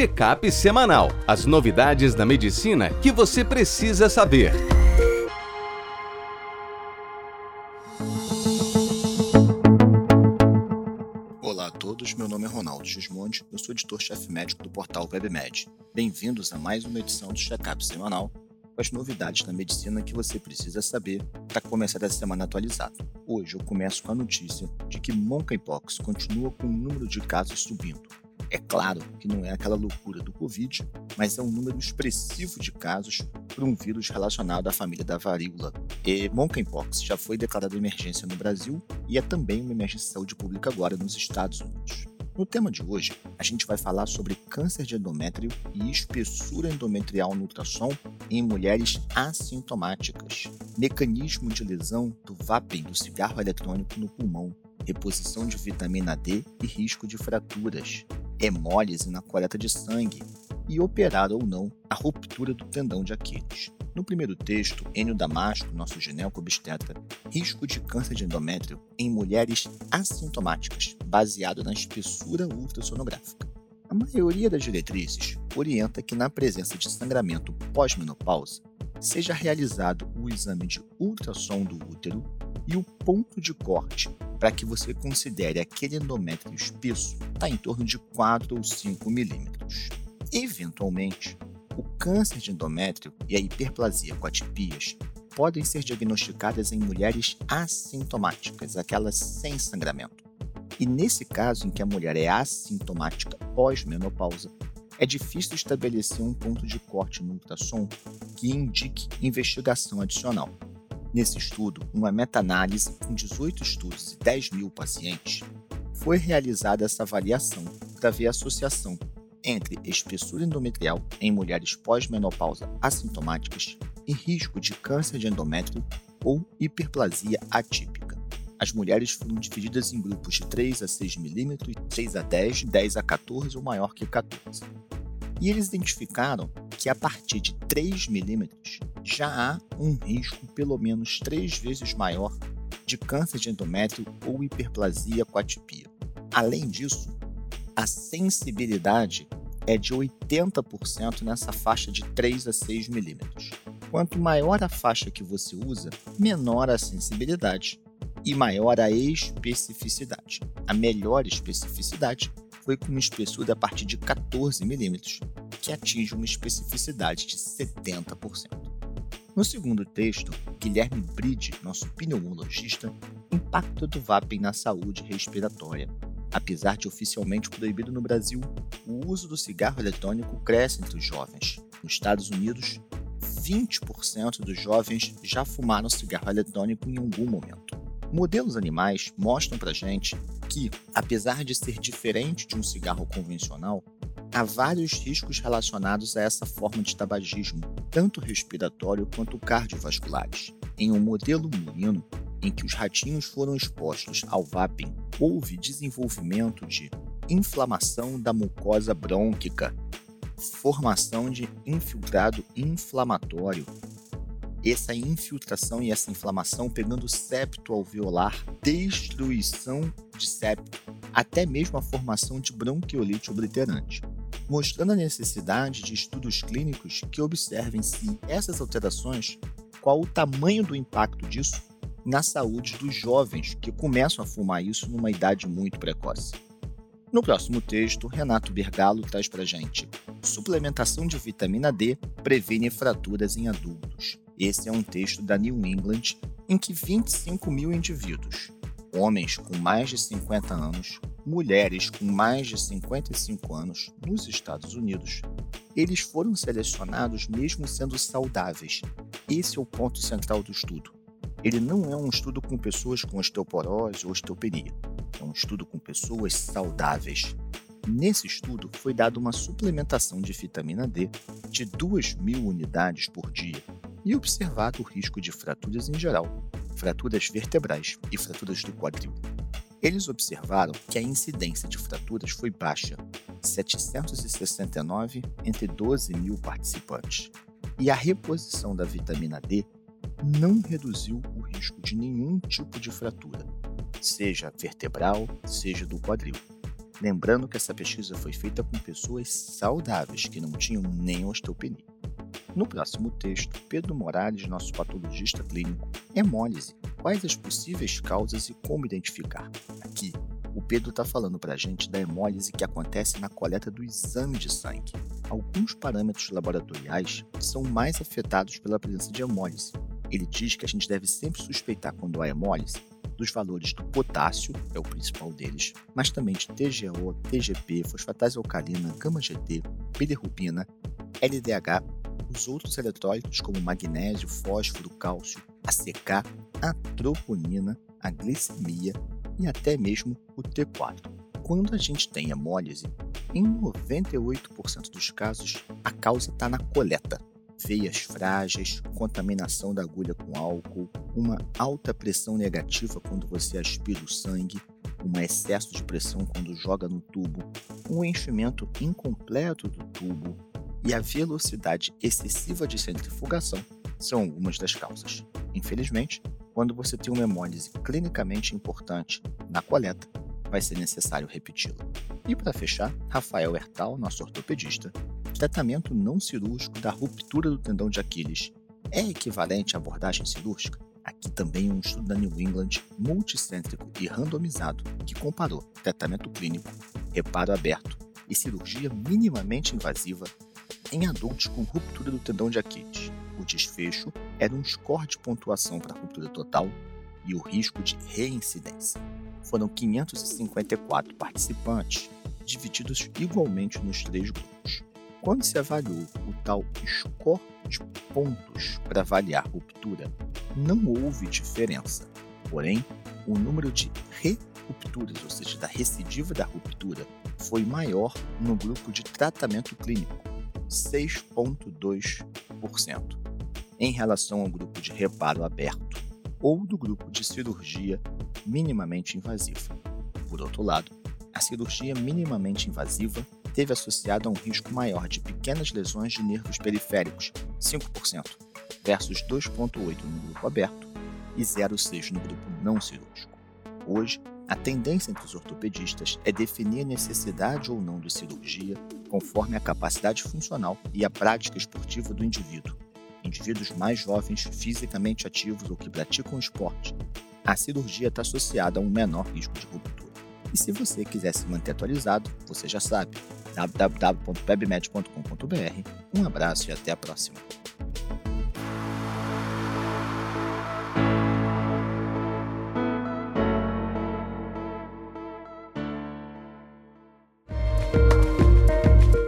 Check-up semanal. As novidades da medicina que você precisa saber. Olá a todos, meu nome é Ronaldo Gismondi, eu sou editor-chefe médico do portal WebMed. Bem-vindos a mais uma edição do Check-up semanal com as novidades da medicina que você precisa saber para começar essa semana atualizado. Hoje eu começo com a notícia de que monkeypox continua com o número de casos subindo. É claro que não é aquela loucura do Covid, mas é um número expressivo de casos por um vírus relacionado à família da varíola. E monkeypox já foi declarada emergência no Brasil e é também uma emergência de saúde pública agora nos Estados Unidos. No tema de hoje, a gente vai falar sobre câncer de endométrio e espessura endometrial no ultrassom em mulheres assintomáticas, mecanismo de lesão do vaping do cigarro eletrônico no pulmão, reposição de vitamina D e risco de fraturas, hemólise na coleta de sangue e operar ou não a ruptura do tendão de Aquiles. No primeiro texto, Enio Damasco, nosso gineco-obstetra, risco de câncer de endométrio em mulheres assintomáticas, baseado na espessura ultrassonográfica. A maioria das diretrizes orienta que na presença de sangramento pós-menopausa, seja realizado o exame de ultrassom do útero e o ponto de corte para que você considere aquele endométrio espesso está em torno de 4 ou 5 milímetros. Eventualmente, o câncer de endométrio e a hiperplasia com atipias podem ser diagnosticadas em mulheres assintomáticas, aquelas sem sangramento. E nesse caso em que a mulher é assintomática pós-menopausa, é difícil estabelecer um ponto de corte no ultrassom que indique investigação adicional. Nesse estudo, uma meta-análise com 18 estudos e 10 mil pacientes, foi realizada essa avaliação para ver a associação entre espessura endometrial em mulheres pós-menopausa assintomáticas e risco de câncer de endométrio ou hiperplasia atípica. As mulheres foram divididas em grupos de 3 a 6 milímetros, 6 a 10, 10 a 14 ou maior que 14. E eles identificaram que a partir de 3 milímetros já há um risco pelo menos três vezes maior de câncer de endométrio ou hiperplasia com atipia. Além disso, a sensibilidade é de 80% nessa faixa de 3 a 6 milímetros. Quanto maior a faixa que você usa, menor a sensibilidade e maior a especificidade. A melhor especificidade foi com uma espessura a partir de 14 milímetros, que atinge uma especificidade de 70%. No segundo texto, Guilherme Bride, nosso pneumologista, impacto do vaping na saúde respiratória. Apesar de oficialmente proibido no Brasil, o uso do cigarro eletrônico cresce entre os jovens. Nos Estados Unidos, 20% dos jovens já fumaram cigarro eletrônico em algum momento. Modelos animais mostram pra gente que, apesar de ser diferente de um cigarro convencional, há vários riscos relacionados a essa forma de tabagismo, tanto respiratório quanto cardiovasculares. Em um modelo murino, em que os ratinhos foram expostos ao vaping, houve desenvolvimento de inflamação da mucosa brônquica, formação de infiltrado inflamatório, essa infiltração e essa inflamação pegando septo alveolar, destruição de septo, até mesmo a formação de bronquiolite obliterante, mostrando a necessidade de estudos clínicos que observem se essas alterações, qual o tamanho do impacto disso na saúde dos jovens que começam a fumar isso numa idade muito precoce. No próximo texto, Renato Bergalo traz para gente suplementação de vitamina D previne fraturas em adultos. Esse é um texto da New England em que 25 mil indivíduos, homens com mais de 50 anos, mulheres com mais de 55 anos nos Estados Unidos, eles foram selecionados mesmo sendo saudáveis. Esse é o ponto central do estudo. Ele não é um estudo com pessoas com osteoporose ou osteopenia. É um estudo com pessoas saudáveis. Nesse estudo, foi dada uma suplementação de vitamina D de 2 mil unidades por dia e observado o risco de fraturas em geral, fraturas vertebrais e fraturas do quadril. Eles observaram que a incidência de fraturas foi baixa, 769 entre 12 mil participantes, e a reposição da vitamina D não reduziu o risco de nenhum tipo de fratura, seja vertebral, seja do quadril. Lembrando que essa pesquisa foi feita com pessoas saudáveis que não tinham nem osteopenia. No próximo texto, Pedro Morales, nosso patologista clínico, hemólise. Quais as possíveis causas e como identificar? Aqui, o Pedro está falando para a gente da hemólise que acontece na coleta do exame de sangue. Alguns parâmetros laboratoriais são mais afetados pela presença de hemólise. Ele diz que a gente deve sempre suspeitar quando há hemólise dos valores do potássio, é o principal deles, mas também de TGO, TGP, fosfatase alcalina, gama-GT, bilirrubina, LDH, os outros eletrólitos como magnésio, fósforo, cálcio, a CK, a troponina, a glicemia e até mesmo o T4. Quando a gente tem hemólise, em 98% dos casos a causa está na coleta veias frágeis, contaminação da agulha com álcool, uma alta pressão negativa quando você aspira o sangue, um excesso de pressão quando joga no tubo, um enchimento incompleto do tubo e a velocidade excessiva de centrifugação são algumas das causas. Infelizmente, quando você tem uma hemólise clinicamente importante na coleta, vai ser necessário repeti-la. E para fechar, Rafael Hertal, nosso ortopedista, tratamento não cirúrgico da ruptura do tendão de Aquiles é equivalente à abordagem cirúrgica? Aqui também um estudo da New England multicêntrico e randomizado que comparou tratamento clínico, reparo aberto e cirurgia minimamente invasiva em adultos com ruptura do tendão de Aquiles. O desfecho era um score de pontuação para ruptura total e o risco de reincidência. Foram 554 participantes, divididos igualmente nos três grupos. Quando se avaliou o tal score de pontos para avaliar ruptura, não houve diferença. Porém, o número de re-rupturas, ou seja, da recidiva da ruptura, foi maior no grupo de tratamento clínico, 6,2%, em relação ao grupo de reparo aberto ou do grupo de cirurgia minimamente invasiva. Por outro lado, a cirurgia minimamente invasiva teve associado a um risco maior de pequenas lesões de nervos periféricos, 5%, versus 2,8% no grupo aberto e 0,6% no grupo não cirúrgico. Hoje, a tendência entre os ortopedistas é definir a necessidade ou não de cirurgia conforme a capacidade funcional e a prática esportiva do indivíduo. Indivíduos mais jovens, fisicamente ativos ou que praticam esporte, a cirurgia está associada a um menor risco de ruptura. E se você quiser se manter atualizado, você já sabe, www.webmed.com.br. Um abraço e até a próxima.